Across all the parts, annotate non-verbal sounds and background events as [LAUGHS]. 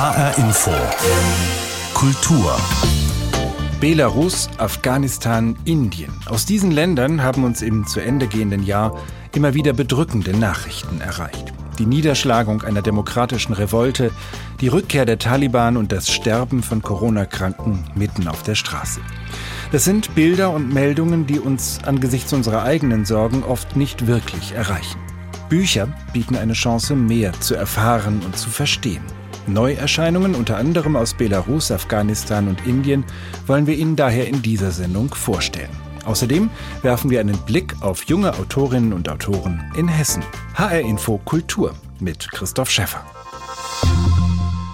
HR Info. Kultur. Belarus, Afghanistan, Indien. Aus diesen Ländern haben uns im zu Ende gehenden Jahr immer wieder bedrückende Nachrichten erreicht. Die Niederschlagung einer demokratischen Revolte, die Rückkehr der Taliban und das Sterben von Corona-Kranken mitten auf der Straße. Das sind Bilder und Meldungen, die uns angesichts unserer eigenen Sorgen oft nicht wirklich erreichen. Bücher bieten eine Chance, mehr zu erfahren und zu verstehen. Neuerscheinungen, unter anderem aus Belarus, Afghanistan und Indien, wollen wir Ihnen daher in dieser Sendung vorstellen. Außerdem werfen wir einen Blick auf junge Autorinnen und Autoren in Hessen. HR Info Kultur mit Christoph Schäffer.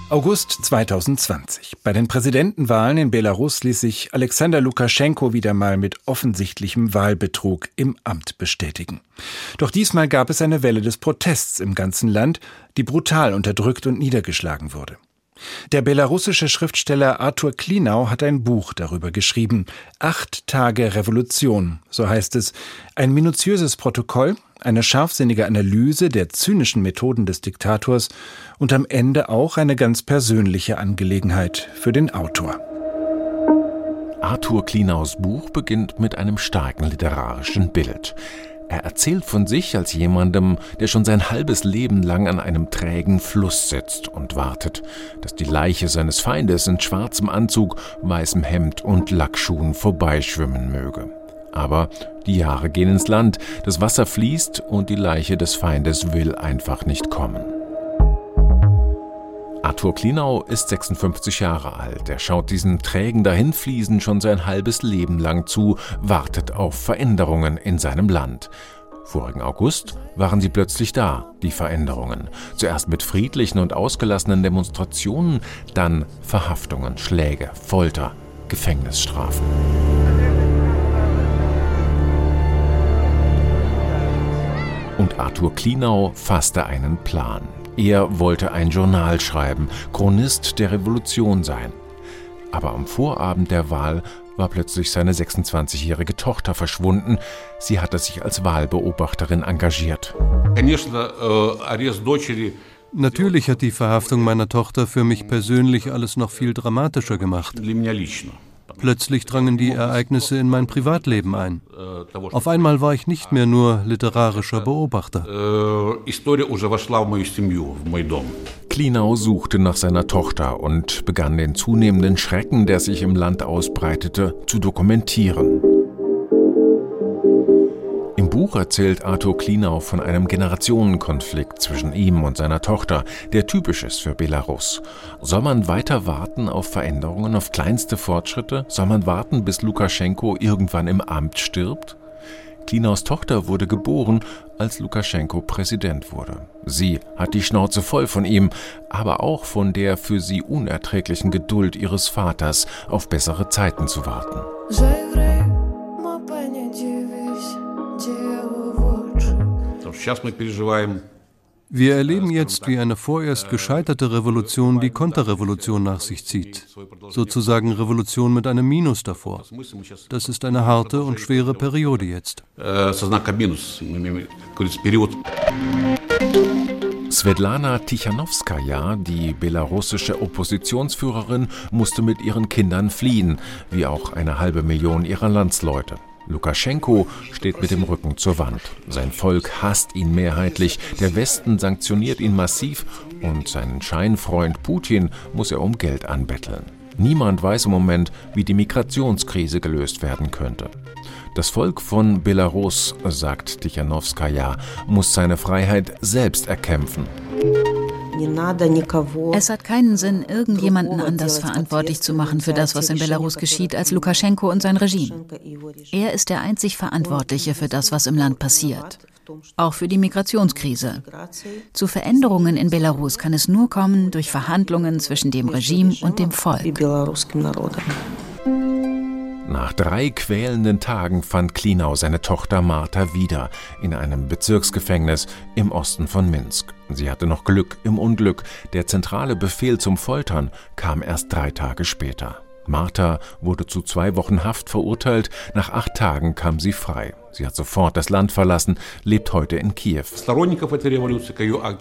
August 2020. Bei den Präsidentenwahlen in Belarus ließ sich Alexander Lukaschenko wieder mal mit offensichtlichem Wahlbetrug im Amt bestätigen. Doch diesmal gab es eine Welle des Protests im ganzen Land, die brutal unterdrückt und niedergeschlagen wurde. Der belarussische Schriftsteller Arthur Klinau hat ein Buch darüber geschrieben. Acht Tage Revolution, so heißt es. Ein minutiöses Protokoll, eine scharfsinnige Analyse der zynischen Methoden des Diktators und am Ende auch eine ganz persönliche Angelegenheit für den Autor. Arthur Klinaus Buch beginnt mit einem starken literarischen Bild. Er erzählt von sich als jemandem, der schon sein halbes Leben lang an einem trägen Fluss sitzt und wartet, dass die Leiche seines Feindes in schwarzem Anzug, weißem Hemd und Lackschuhen vorbeischwimmen möge. Aber die Jahre gehen ins Land, das Wasser fließt und die Leiche des Feindes will einfach nicht kommen. Arthur Klinau ist 56 Jahre alt. Er schaut diesen trägen Dahinfließen schon sein halbes Leben lang zu, wartet auf Veränderungen in seinem Land. Vorigen August waren sie plötzlich da, die Veränderungen. Zuerst mit friedlichen und ausgelassenen Demonstrationen, dann Verhaftungen, Schläge, Folter, Gefängnisstrafen. Und Arthur Klinau fasste einen Plan. Er wollte ein Journal schreiben, Chronist der Revolution sein. Aber am Vorabend der Wahl war plötzlich seine 26-jährige Tochter verschwunden. Sie hatte sich als Wahlbeobachterin engagiert. Natürlich hat die Verhaftung meiner Tochter für mich persönlich alles noch viel dramatischer gemacht. Plötzlich drangen die Ereignisse in mein Privatleben ein. Auf einmal war ich nicht mehr nur literarischer Beobachter. Klinau suchte nach seiner Tochter und begann den zunehmenden Schrecken, der sich im Land ausbreitete, zu dokumentieren. Buch erzählt Arthur Klinau von einem Generationenkonflikt zwischen ihm und seiner Tochter, der typisch ist für Belarus. Soll man weiter warten auf Veränderungen, auf kleinste Fortschritte? Soll man warten, bis Lukaschenko irgendwann im Amt stirbt? Klinaus Tochter wurde geboren, als Lukaschenko Präsident wurde. Sie hat die Schnauze voll von ihm, aber auch von der für sie unerträglichen Geduld ihres Vaters, auf bessere Zeiten zu warten. Wir erleben jetzt, wie eine vorerst gescheiterte Revolution die Konterrevolution nach sich zieht. Sozusagen Revolution mit einem Minus davor. Das ist eine harte und schwere Periode jetzt. Svetlana Tichanowskaja, die belarussische Oppositionsführerin, musste mit ihren Kindern fliehen, wie auch eine halbe Million ihrer Landsleute. Lukaschenko steht mit dem Rücken zur Wand. Sein Volk hasst ihn mehrheitlich, der Westen sanktioniert ihn massiv und seinen Scheinfreund Putin muss er um Geld anbetteln. Niemand weiß im Moment, wie die Migrationskrise gelöst werden könnte. Das Volk von Belarus, sagt Tichanowskaja, muss seine Freiheit selbst erkämpfen. Es hat keinen Sinn, irgendjemanden anders verantwortlich zu machen für das, was in Belarus geschieht, als Lukaschenko und sein Regime. Er ist der einzig Verantwortliche für das, was im Land passiert. Auch für die Migrationskrise. Zu Veränderungen in Belarus kann es nur kommen durch Verhandlungen zwischen dem Regime und dem Volk. Nach drei quälenden Tagen fand Klinau seine Tochter Martha wieder in einem Bezirksgefängnis im Osten von Minsk. Sie hatte noch Glück im Unglück. Der zentrale Befehl zum Foltern kam erst drei Tage später. Martha wurde zu zwei Wochen Haft verurteilt. Nach acht Tagen kam sie frei. Sie hat sofort das Land verlassen, lebt heute in Kiew.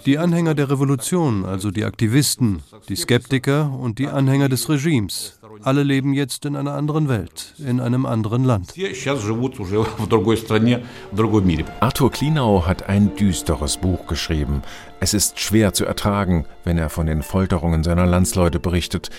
Die Anhänger der Revolution, also die Aktivisten, die Skeptiker und die Anhänger des Regimes, alle leben jetzt in einer anderen Welt, in einem anderen Land. [LAUGHS] Arthur Klinau hat ein düsteres Buch geschrieben. Es ist schwer zu ertragen, wenn er von den Folterungen seiner Landsleute berichtet.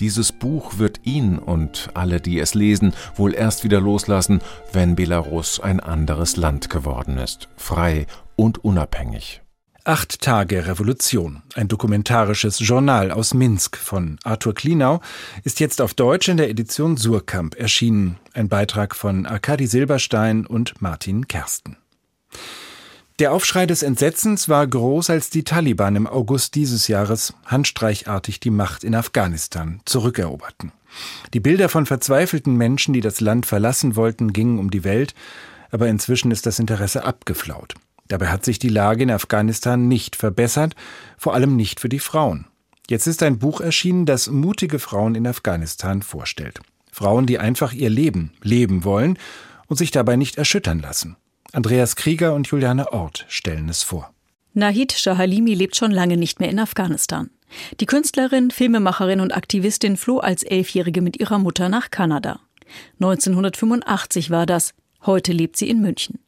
Dieses Buch wird ihn und alle, die es lesen, wohl erst wieder loslassen, wenn Belarus ein anderes Land geworden ist, frei und unabhängig. Acht Tage Revolution, ein dokumentarisches Journal aus Minsk von Arthur Klinau, ist jetzt auf Deutsch in der Edition Surkamp erschienen. Ein Beitrag von Arkadi Silberstein und Martin Kersten. Der Aufschrei des Entsetzens war groß, als die Taliban im August dieses Jahres handstreichartig die Macht in Afghanistan zurückeroberten. Die Bilder von verzweifelten Menschen, die das Land verlassen wollten, gingen um die Welt, aber inzwischen ist das Interesse abgeflaut. Dabei hat sich die Lage in Afghanistan nicht verbessert, vor allem nicht für die Frauen. Jetzt ist ein Buch erschienen, das mutige Frauen in Afghanistan vorstellt. Frauen, die einfach ihr Leben leben wollen und sich dabei nicht erschüttern lassen. Andreas Krieger und Juliane Ort stellen es vor. Nahid Shahalimi lebt schon lange nicht mehr in Afghanistan. Die Künstlerin, Filmemacherin und Aktivistin floh als Elfjährige mit ihrer Mutter nach Kanada. 1985 war das. Heute lebt sie in München.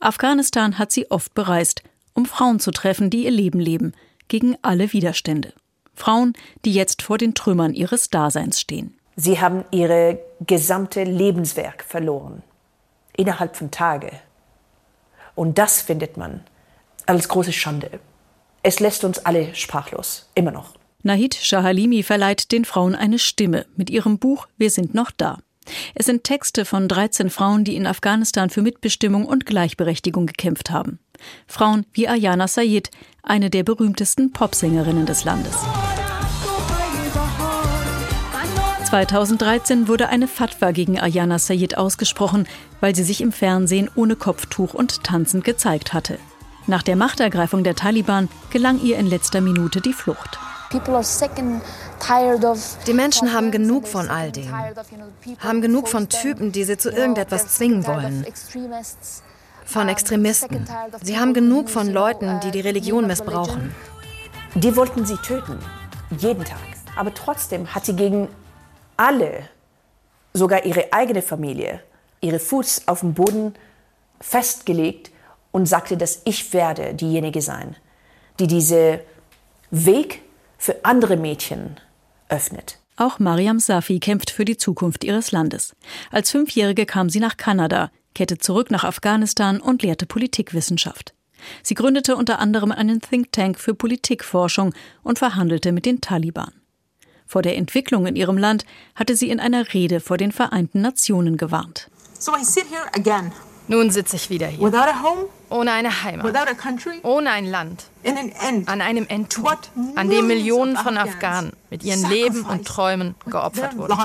Afghanistan hat sie oft bereist, um Frauen zu treffen, die ihr Leben leben, gegen alle Widerstände. Frauen, die jetzt vor den Trümmern ihres Daseins stehen. Sie haben ihr gesamte Lebenswerk verloren. Innerhalb von Tagen. Und das findet man als große Schande. Es lässt uns alle sprachlos, immer noch. Nahid Shahalimi verleiht den Frauen eine Stimme mit ihrem Buch Wir sind noch da. Es sind Texte von 13 Frauen, die in Afghanistan für Mitbestimmung und Gleichberechtigung gekämpft haben. Frauen wie Ayana Sayed, eine der berühmtesten Popsängerinnen des Landes. 2013 wurde eine Fatwa gegen Ayana Sayed ausgesprochen, weil sie sich im Fernsehen ohne Kopftuch und tanzend gezeigt hatte. Nach der Machtergreifung der Taliban gelang ihr in letzter Minute die Flucht. Die Menschen haben genug von all dem, haben genug von Typen, die sie zu irgendetwas zwingen wollen, von Extremisten. Sie haben genug von Leuten, die die Religion missbrauchen. Die wollten sie töten, jeden Tag. Aber trotzdem hat sie gegen alle, sogar ihre eigene Familie, ihre Fuß auf dem Boden festgelegt und sagte, dass ich werde diejenige sein, die diese Weg für andere Mädchen öffnet. Auch Mariam Safi kämpft für die Zukunft ihres Landes. Als Fünfjährige kam sie nach Kanada, kehrte zurück nach Afghanistan und lehrte Politikwissenschaft. Sie gründete unter anderem einen Think Tank für Politikforschung und verhandelte mit den Taliban. Vor der Entwicklung in ihrem Land hatte sie in einer Rede vor den Vereinten Nationen gewarnt. So Nun sitze ich wieder hier. Home, ohne eine Heimat. Country, ohne ein Land. An einem Endpunkt, an dem Millionen von Afghanen mit ihren Leben und Träumen geopfert wurden.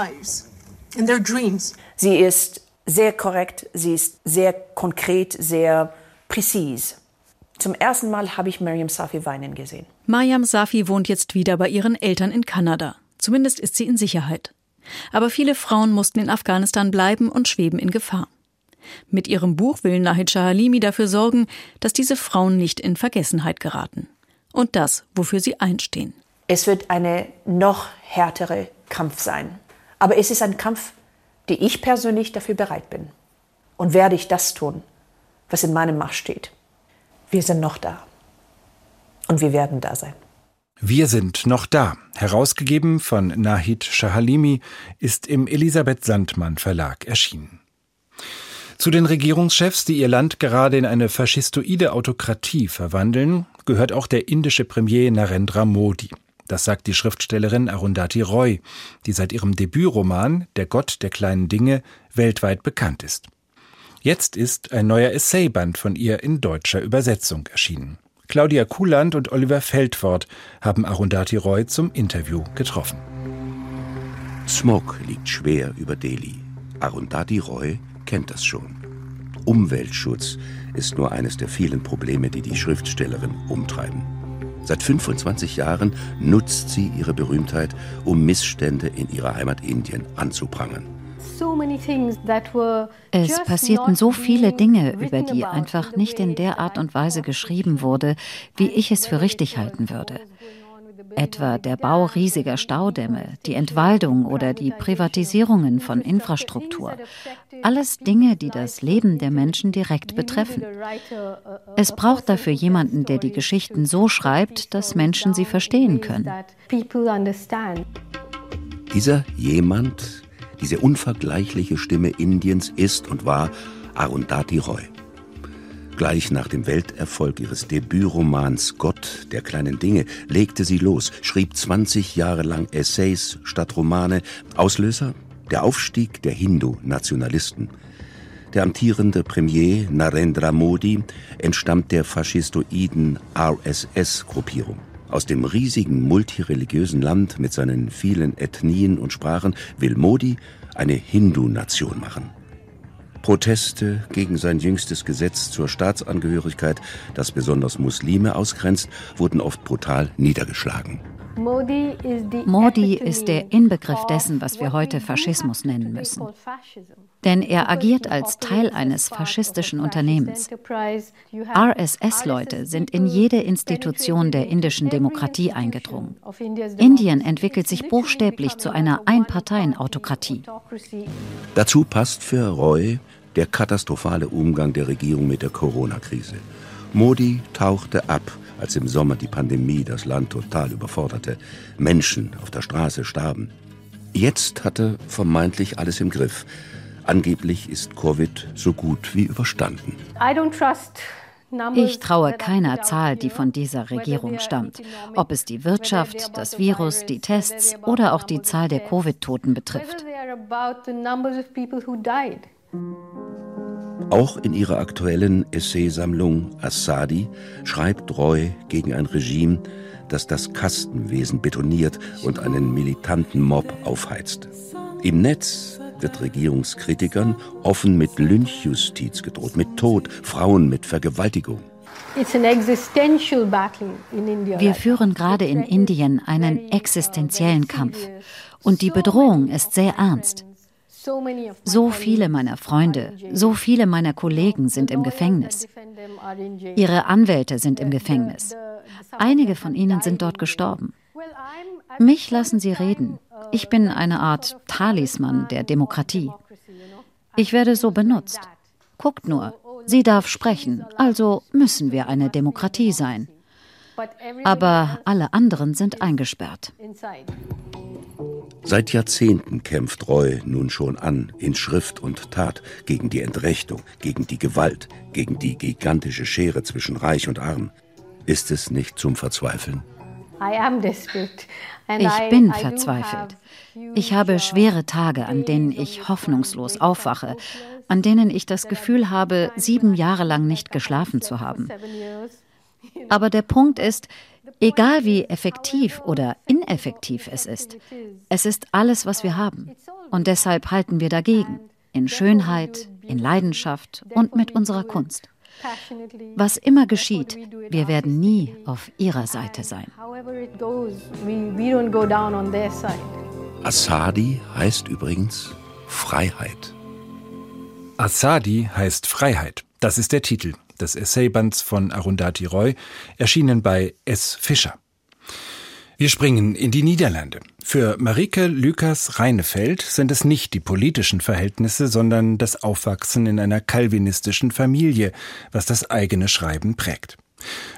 Sie ist sehr korrekt, sie ist sehr konkret, sehr präzise. Zum ersten Mal habe ich Mariam Safi weinen gesehen. Mariam Safi wohnt jetzt wieder bei ihren Eltern in Kanada. Zumindest ist sie in Sicherheit. Aber viele Frauen mussten in Afghanistan bleiben und schweben in Gefahr. Mit ihrem Buch will Nahid Shahalimi dafür sorgen, dass diese Frauen nicht in Vergessenheit geraten. Und das, wofür sie einstehen. Es wird eine noch härtere Kampf sein. Aber es ist ein Kampf, den ich persönlich dafür bereit bin. Und werde ich das tun, was in meinem Macht steht. Wir sind noch da. Und wir werden da sein. Wir sind noch da. Herausgegeben von Nahid Shahalimi ist im Elisabeth Sandmann Verlag erschienen. Zu den Regierungschefs, die ihr Land gerade in eine faschistoide Autokratie verwandeln, gehört auch der indische Premier Narendra Modi. Das sagt die Schriftstellerin Arundhati Roy, die seit ihrem Debütroman Der Gott der kleinen Dinge weltweit bekannt ist. Jetzt ist ein neuer Essayband von ihr in deutscher Übersetzung erschienen. Claudia Kuhland und Oliver Feldfort haben Arundhati Roy zum Interview getroffen. Smog liegt schwer über Delhi. Arundhati Roy kennt das schon. Umweltschutz ist nur eines der vielen Probleme, die die Schriftstellerin umtreiben. Seit 25 Jahren nutzt sie ihre Berühmtheit, um Missstände in ihrer Heimat Indien anzuprangern. Es passierten so viele Dinge, über die einfach nicht in der Art und Weise geschrieben wurde, wie ich es für richtig halten würde etwa der Bau riesiger Staudämme, die Entwaldung oder die Privatisierungen von Infrastruktur. Alles Dinge, die das Leben der Menschen direkt betreffen. Es braucht dafür jemanden, der die Geschichten so schreibt, dass Menschen sie verstehen können. Dieser jemand, diese unvergleichliche Stimme Indiens ist und war Arundhati Roy. Gleich nach dem Welterfolg ihres Debütromans Gott der kleinen Dinge legte sie los, schrieb 20 Jahre lang Essays statt Romane. Auslöser? Der Aufstieg der Hindu-Nationalisten. Der amtierende Premier Narendra Modi entstammt der faschistoiden RSS-Gruppierung. Aus dem riesigen multireligiösen Land mit seinen vielen Ethnien und Sprachen will Modi eine Hindu-Nation machen. Proteste gegen sein jüngstes Gesetz zur Staatsangehörigkeit, das besonders Muslime ausgrenzt, wurden oft brutal niedergeschlagen. Modi ist der Inbegriff dessen, was wir heute Faschismus nennen müssen. Denn er agiert als Teil eines faschistischen Unternehmens. RSS-Leute sind in jede Institution der indischen Demokratie eingedrungen. Indien entwickelt sich buchstäblich zu einer Einparteienautokratie. Dazu passt für Roy der katastrophale Umgang der Regierung mit der Corona-Krise. Modi tauchte ab, als im Sommer die Pandemie das Land total überforderte. Menschen auf der Straße starben. Jetzt hatte vermeintlich alles im Griff. Angeblich ist Covid so gut wie überstanden. Ich traue keiner Zahl, die von dieser Regierung stammt, ob es die Wirtschaft, das Virus, die Tests oder auch die Zahl der Covid-Toten betrifft. Auch in ihrer aktuellen Essaysammlung Assadi schreibt Roy gegen ein Regime, das das Kastenwesen betoniert und einen militanten Mob aufheizt. Im Netz wird Regierungskritikern offen mit Lynchjustiz gedroht, mit Tod, Frauen mit Vergewaltigung. Wir führen gerade in Indien einen existenziellen Kampf. Und die Bedrohung ist sehr ernst. So viele meiner Freunde, so viele meiner Kollegen sind im Gefängnis. Ihre Anwälte sind im Gefängnis. Einige von ihnen sind dort gestorben. Mich lassen sie reden. Ich bin eine Art Talisman der Demokratie. Ich werde so benutzt. Guckt nur, sie darf sprechen, also müssen wir eine Demokratie sein. Aber alle anderen sind eingesperrt. Seit Jahrzehnten kämpft Roy nun schon an, in Schrift und Tat, gegen die Entrechtung, gegen die Gewalt, gegen die gigantische Schere zwischen Reich und Arm. Ist es nicht zum Verzweifeln? Ich bin verzweifelt. Ich habe schwere Tage, an denen ich hoffnungslos aufwache, an denen ich das Gefühl habe, sieben Jahre lang nicht geschlafen zu haben. Aber der Punkt ist, Egal wie effektiv oder ineffektiv es ist, es ist alles, was wir haben. Und deshalb halten wir dagegen. In Schönheit, in Leidenschaft und mit unserer Kunst. Was immer geschieht, wir werden nie auf ihrer Seite sein. Asadi heißt übrigens Freiheit. Asadi heißt Freiheit. Das ist der Titel des Essaybands von Arundhati Roy, erschienen bei S. Fischer. Wir springen in die Niederlande. Für Marike Lukas Reinefeld sind es nicht die politischen Verhältnisse, sondern das Aufwachsen in einer calvinistischen Familie, was das eigene Schreiben prägt.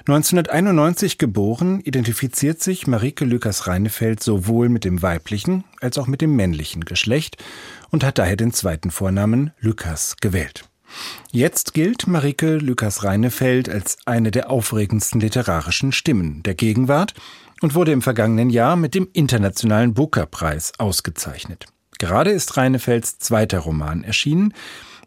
1991 geboren, identifiziert sich Marike Lukas Reinefeld sowohl mit dem weiblichen als auch mit dem männlichen Geschlecht und hat daher den zweiten Vornamen Lukas gewählt. Jetzt gilt Marike Lukas-Reinefeld als eine der aufregendsten literarischen Stimmen der Gegenwart und wurde im vergangenen Jahr mit dem Internationalen Booker-Preis ausgezeichnet. Gerade ist Reinefelds zweiter Roman erschienen,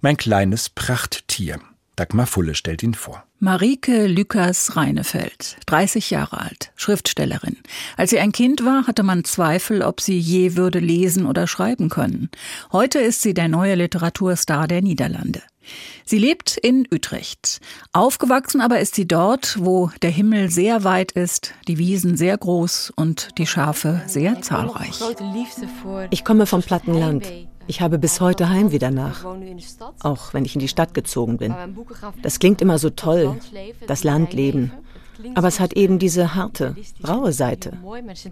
Mein kleines Prachttier. Dagmar Fulle stellt ihn vor. Marike Lukas Reinefeld, 30 Jahre alt, Schriftstellerin. Als sie ein Kind war, hatte man Zweifel, ob sie je würde lesen oder schreiben können. Heute ist sie der neue Literaturstar der Niederlande. Sie lebt in Utrecht. Aufgewachsen aber ist sie dort, wo der Himmel sehr weit ist, die Wiesen sehr groß und die Schafe sehr zahlreich. Ich komme vom Plattenland. Ich habe bis heute Heimweh danach, auch wenn ich in die Stadt gezogen bin. Das klingt immer so toll, das Landleben. Aber es hat eben diese harte, raue Seite.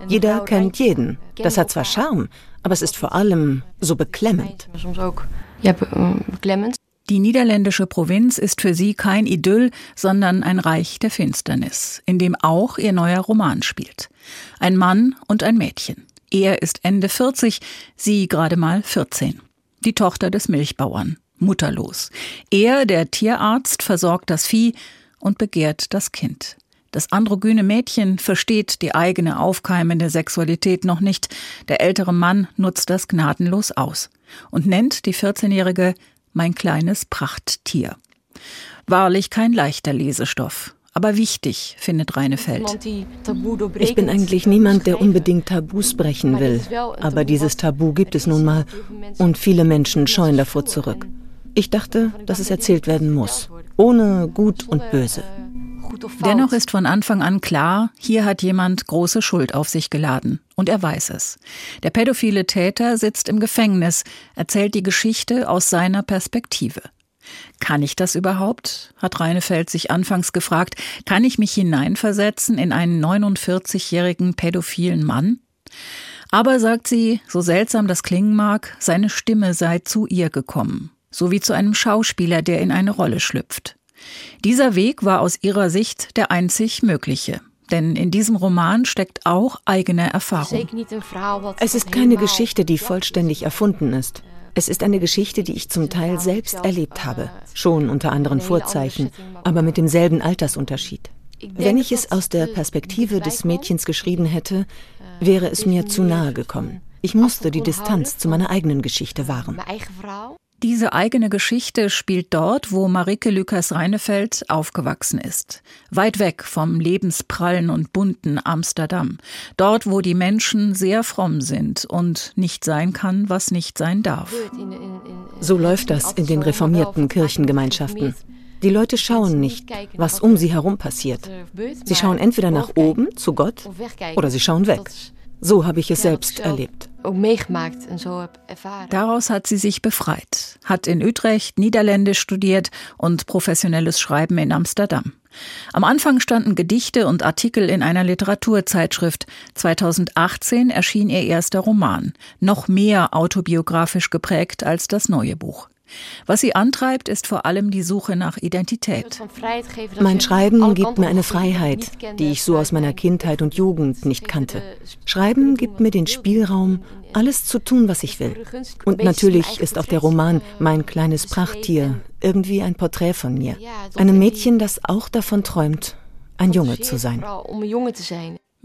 Jeder kennt jeden. Das hat zwar Charme, aber es ist vor allem so beklemmend. Die niederländische Provinz ist für sie kein Idyll, sondern ein Reich der Finsternis, in dem auch ihr neuer Roman spielt. Ein Mann und ein Mädchen. Er ist Ende 40, sie gerade mal 14. Die Tochter des Milchbauern, mutterlos. Er, der Tierarzt, versorgt das Vieh und begehrt das Kind. Das androgyne Mädchen versteht die eigene aufkeimende Sexualität noch nicht. Der ältere Mann nutzt das gnadenlos aus und nennt die 14-Jährige mein kleines Prachttier. Wahrlich kein leichter Lesestoff, aber wichtig, findet Reinefeld. Ich bin eigentlich niemand, der unbedingt Tabus brechen will. Aber dieses Tabu gibt es nun mal und viele Menschen scheuen davor zurück. Ich dachte, dass es erzählt werden muss, ohne Gut und Böse. Dennoch ist von Anfang an klar, hier hat jemand große Schuld auf sich geladen. Und er weiß es. Der pädophile Täter sitzt im Gefängnis, erzählt die Geschichte aus seiner Perspektive. Kann ich das überhaupt? hat Reinefeld sich anfangs gefragt. Kann ich mich hineinversetzen in einen 49-jährigen pädophilen Mann? Aber, sagt sie, so seltsam das klingen mag, seine Stimme sei zu ihr gekommen, so wie zu einem Schauspieler, der in eine Rolle schlüpft. Dieser Weg war aus ihrer Sicht der einzig mögliche. Denn in diesem Roman steckt auch eigene Erfahrung. Es ist keine Geschichte, die vollständig erfunden ist. Es ist eine Geschichte, die ich zum Teil selbst erlebt habe, schon unter anderen Vorzeichen, aber mit demselben Altersunterschied. Wenn ich es aus der Perspektive des Mädchens geschrieben hätte, wäre es mir zu nahe gekommen. Ich musste die Distanz zu meiner eigenen Geschichte wahren. Diese eigene Geschichte spielt dort, wo Marike Lukas Reinefeld aufgewachsen ist. Weit weg vom lebensprallen und bunten Amsterdam. Dort, wo die Menschen sehr fromm sind und nicht sein kann, was nicht sein darf. So läuft das in den reformierten Kirchengemeinschaften. Die Leute schauen nicht, was um sie herum passiert. Sie schauen entweder nach oben zu Gott oder sie schauen weg. So habe ich es selbst erlebt. Daraus hat sie sich befreit, hat in Utrecht Niederländisch studiert und professionelles Schreiben in Amsterdam. Am Anfang standen Gedichte und Artikel in einer Literaturzeitschrift. 2018 erschien ihr erster Roman, noch mehr autobiografisch geprägt als das neue Buch. Was sie antreibt, ist vor allem die Suche nach Identität. Mein Schreiben gibt mir eine Freiheit, die ich so aus meiner Kindheit und Jugend nicht kannte. Schreiben gibt mir den Spielraum, alles zu tun, was ich will. Und natürlich ist auch der Roman Mein kleines Prachttier irgendwie ein Porträt von mir. Einem Mädchen, das auch davon träumt, ein Junge zu sein.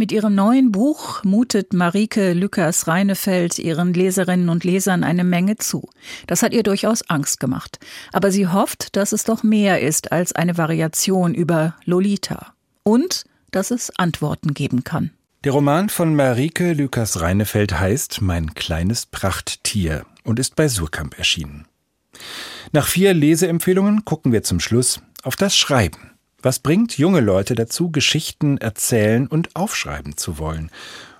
Mit ihrem neuen Buch mutet Marike Lückers Reinefeld ihren Leserinnen und Lesern eine Menge zu. Das hat ihr durchaus Angst gemacht. Aber sie hofft, dass es doch mehr ist als eine Variation über Lolita. Und dass es Antworten geben kann. Der Roman von Marike Lukas Reinefeld heißt Mein kleines Prachttier und ist bei Surkamp erschienen. Nach vier Leseempfehlungen gucken wir zum Schluss auf das Schreiben. Was bringt junge Leute dazu, Geschichten erzählen und aufschreiben zu wollen?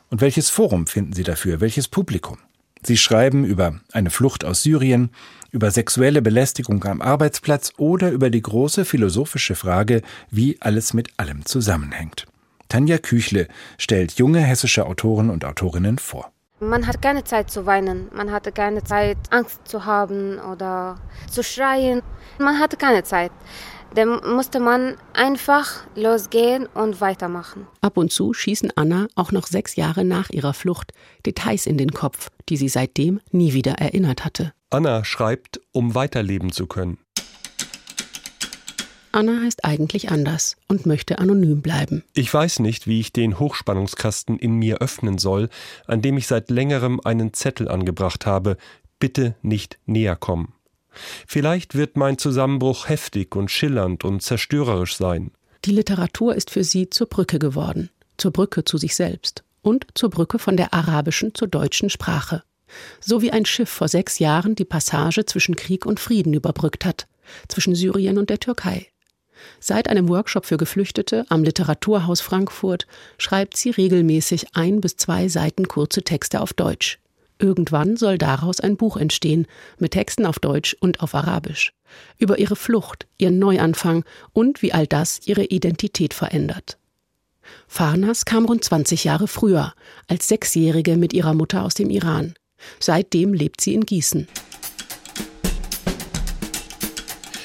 Und welches Forum finden sie dafür? Welches Publikum? Sie schreiben über eine Flucht aus Syrien, über sexuelle Belästigung am Arbeitsplatz oder über die große philosophische Frage, wie alles mit allem zusammenhängt. Tanja Küchle stellt junge hessische Autoren und Autorinnen vor. Man hat keine Zeit zu weinen, man hatte keine Zeit, Angst zu haben oder zu schreien. Man hatte keine Zeit. Dann musste man einfach losgehen und weitermachen. Ab und zu schießen Anna auch noch sechs Jahre nach ihrer Flucht Details in den Kopf, die sie seitdem nie wieder erinnert hatte. Anna schreibt, um weiterleben zu können. Anna heißt eigentlich anders und möchte anonym bleiben. Ich weiß nicht, wie ich den Hochspannungskasten in mir öffnen soll, an dem ich seit längerem einen Zettel angebracht habe. Bitte nicht näher kommen. Vielleicht wird mein Zusammenbruch heftig und schillernd und zerstörerisch sein. Die Literatur ist für sie zur Brücke geworden, zur Brücke zu sich selbst und zur Brücke von der arabischen zur deutschen Sprache. So wie ein Schiff vor sechs Jahren die Passage zwischen Krieg und Frieden überbrückt hat. zwischen Syrien und der Türkei. Seit einem Workshop für Geflüchtete am Literaturhaus Frankfurt schreibt sie regelmäßig ein bis zwei Seiten kurze Texte auf Deutsch. Irgendwann soll daraus ein Buch entstehen, mit Texten auf Deutsch und auf Arabisch. Über ihre Flucht, ihren Neuanfang und wie all das ihre Identität verändert. Farnas kam rund 20 Jahre früher, als Sechsjährige mit ihrer Mutter aus dem Iran. Seitdem lebt sie in Gießen.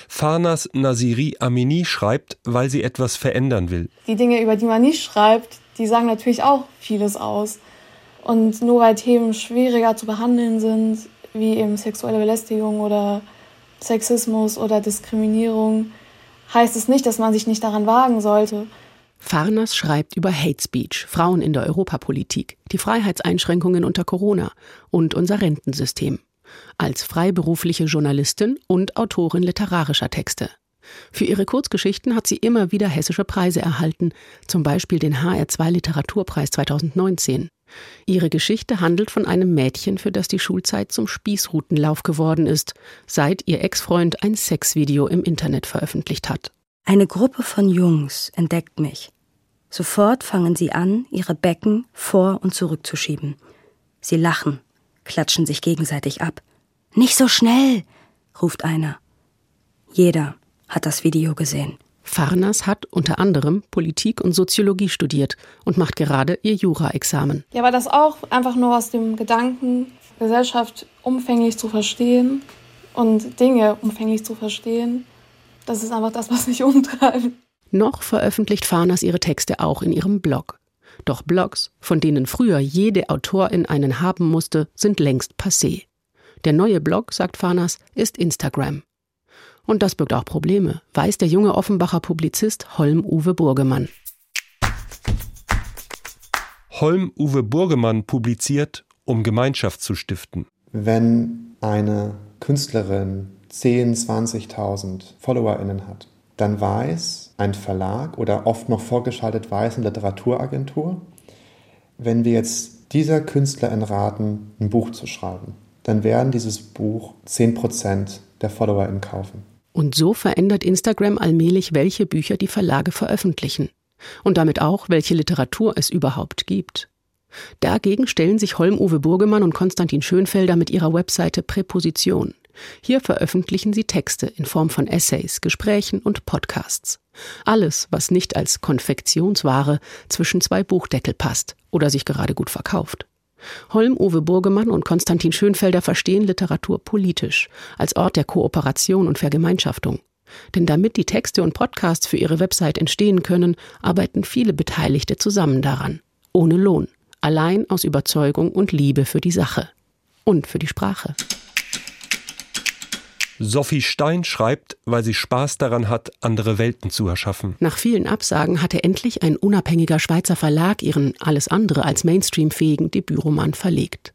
Farnas Nasiri Amini schreibt, weil sie etwas verändern will. Die Dinge, über die man nicht schreibt, die sagen natürlich auch vieles aus. Und nur weil Themen schwieriger zu behandeln sind, wie eben sexuelle Belästigung oder Sexismus oder Diskriminierung, heißt es nicht, dass man sich nicht daran wagen sollte. Farnas schreibt über Hate Speech, Frauen in der Europapolitik, die Freiheitseinschränkungen unter Corona und unser Rentensystem als freiberufliche Journalistin und Autorin literarischer Texte. Für ihre Kurzgeschichten hat sie immer wieder hessische Preise erhalten, zum Beispiel den HR2 Literaturpreis 2019. Ihre Geschichte handelt von einem Mädchen, für das die Schulzeit zum Spießrutenlauf geworden ist, seit ihr Ex-Freund ein Sexvideo im Internet veröffentlicht hat. Eine Gruppe von Jungs entdeckt mich. Sofort fangen sie an, ihre Becken vor und zurückzuschieben. Sie lachen, klatschen sich gegenseitig ab. Nicht so schnell, ruft einer. Jeder hat das Video gesehen. Farnas hat unter anderem Politik und Soziologie studiert und macht gerade ihr Jura-Examen. Ja, aber das auch einfach nur aus dem Gedanken, Gesellschaft umfänglich zu verstehen und Dinge umfänglich zu verstehen. Das ist einfach das, was mich [LAUGHS] umtreibt. Noch veröffentlicht Farnas ihre Texte auch in ihrem Blog. Doch Blogs, von denen früher jede Autorin einen haben musste, sind längst passé. Der neue Blog, sagt Farnas, ist Instagram. Und das birgt auch Probleme, weiß der junge Offenbacher Publizist Holm-Uwe Burgemann. Holm-Uwe Burgemann publiziert, um Gemeinschaft zu stiften. Wenn eine Künstlerin 10, 20.000 FollowerInnen hat, dann weiß ein Verlag oder oft noch vorgeschaltet weiß eine Literaturagentur, wenn wir jetzt dieser Künstlerin raten, ein Buch zu schreiben, dann werden dieses Buch 10% der FollowerInnen kaufen. Und so verändert Instagram allmählich, welche Bücher die Verlage veröffentlichen. Und damit auch, welche Literatur es überhaupt gibt. Dagegen stellen sich Holm-Uwe Burgemann und Konstantin Schönfelder mit ihrer Webseite Präposition. Hier veröffentlichen sie Texte in Form von Essays, Gesprächen und Podcasts. Alles, was nicht als Konfektionsware zwischen zwei Buchdeckel passt oder sich gerade gut verkauft. Holm, Uwe Burgemann und Konstantin Schönfelder verstehen Literatur politisch, als Ort der Kooperation und Vergemeinschaftung. Denn damit die Texte und Podcasts für ihre Website entstehen können, arbeiten viele Beteiligte zusammen daran. Ohne Lohn. Allein aus Überzeugung und Liebe für die Sache. Und für die Sprache. Sophie Stein schreibt, weil sie Spaß daran hat, andere Welten zu erschaffen. Nach vielen Absagen hatte endlich ein unabhängiger Schweizer Verlag ihren alles andere als Mainstream-fähigen Debütroman verlegt.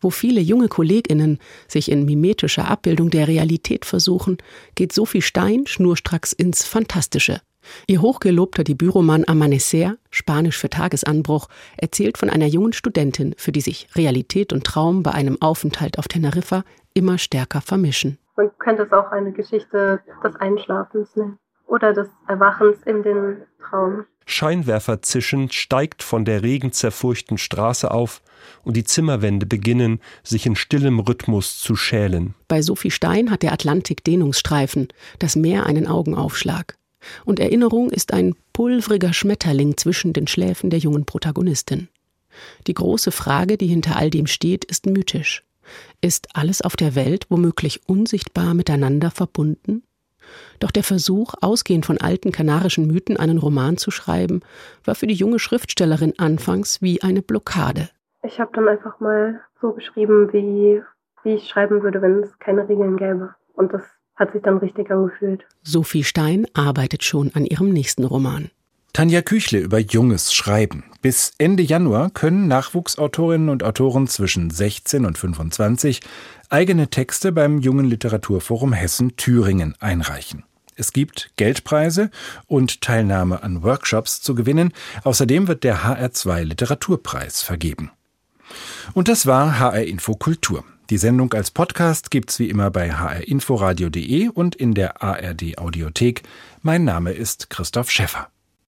Wo viele junge KollegInnen sich in mimetischer Abbildung der Realität versuchen, geht Sophie Stein schnurstracks ins Fantastische. Ihr hochgelobter Debütroman Amanecer, Spanisch für Tagesanbruch, erzählt von einer jungen Studentin, für die sich Realität und Traum bei einem Aufenthalt auf Teneriffa immer stärker vermischen. Man könnte es auch eine Geschichte des Einschlafens nennen oder des Erwachens in den Traum. Scheinwerfer zischend steigt von der regenzerfurchten Straße auf und die Zimmerwände beginnen, sich in stillem Rhythmus zu schälen. Bei Sophie Stein hat der Atlantik Dehnungsstreifen, das Meer einen Augenaufschlag. Und Erinnerung ist ein pulvriger Schmetterling zwischen den Schläfen der jungen Protagonistin. Die große Frage, die hinter all dem steht, ist mythisch. Ist alles auf der Welt womöglich unsichtbar miteinander verbunden? Doch der Versuch, ausgehend von alten kanarischen Mythen einen Roman zu schreiben, war für die junge Schriftstellerin anfangs wie eine Blockade. Ich habe dann einfach mal so geschrieben, wie, wie ich schreiben würde, wenn es keine Regeln gäbe. Und das hat sich dann richtig angefühlt. Sophie Stein arbeitet schon an ihrem nächsten Roman. Tanja Küchle über junges Schreiben. Bis Ende Januar können Nachwuchsautorinnen und Autoren zwischen 16 und 25 eigene Texte beim Jungen Literaturforum Hessen Thüringen einreichen. Es gibt Geldpreise und Teilnahme an Workshops zu gewinnen. Außerdem wird der HR2 Literaturpreis vergeben. Und das war HR Info Kultur. Die Sendung als Podcast gibt's wie immer bei hrinforadio.de und in der ARD Audiothek. Mein Name ist Christoph Schäffer.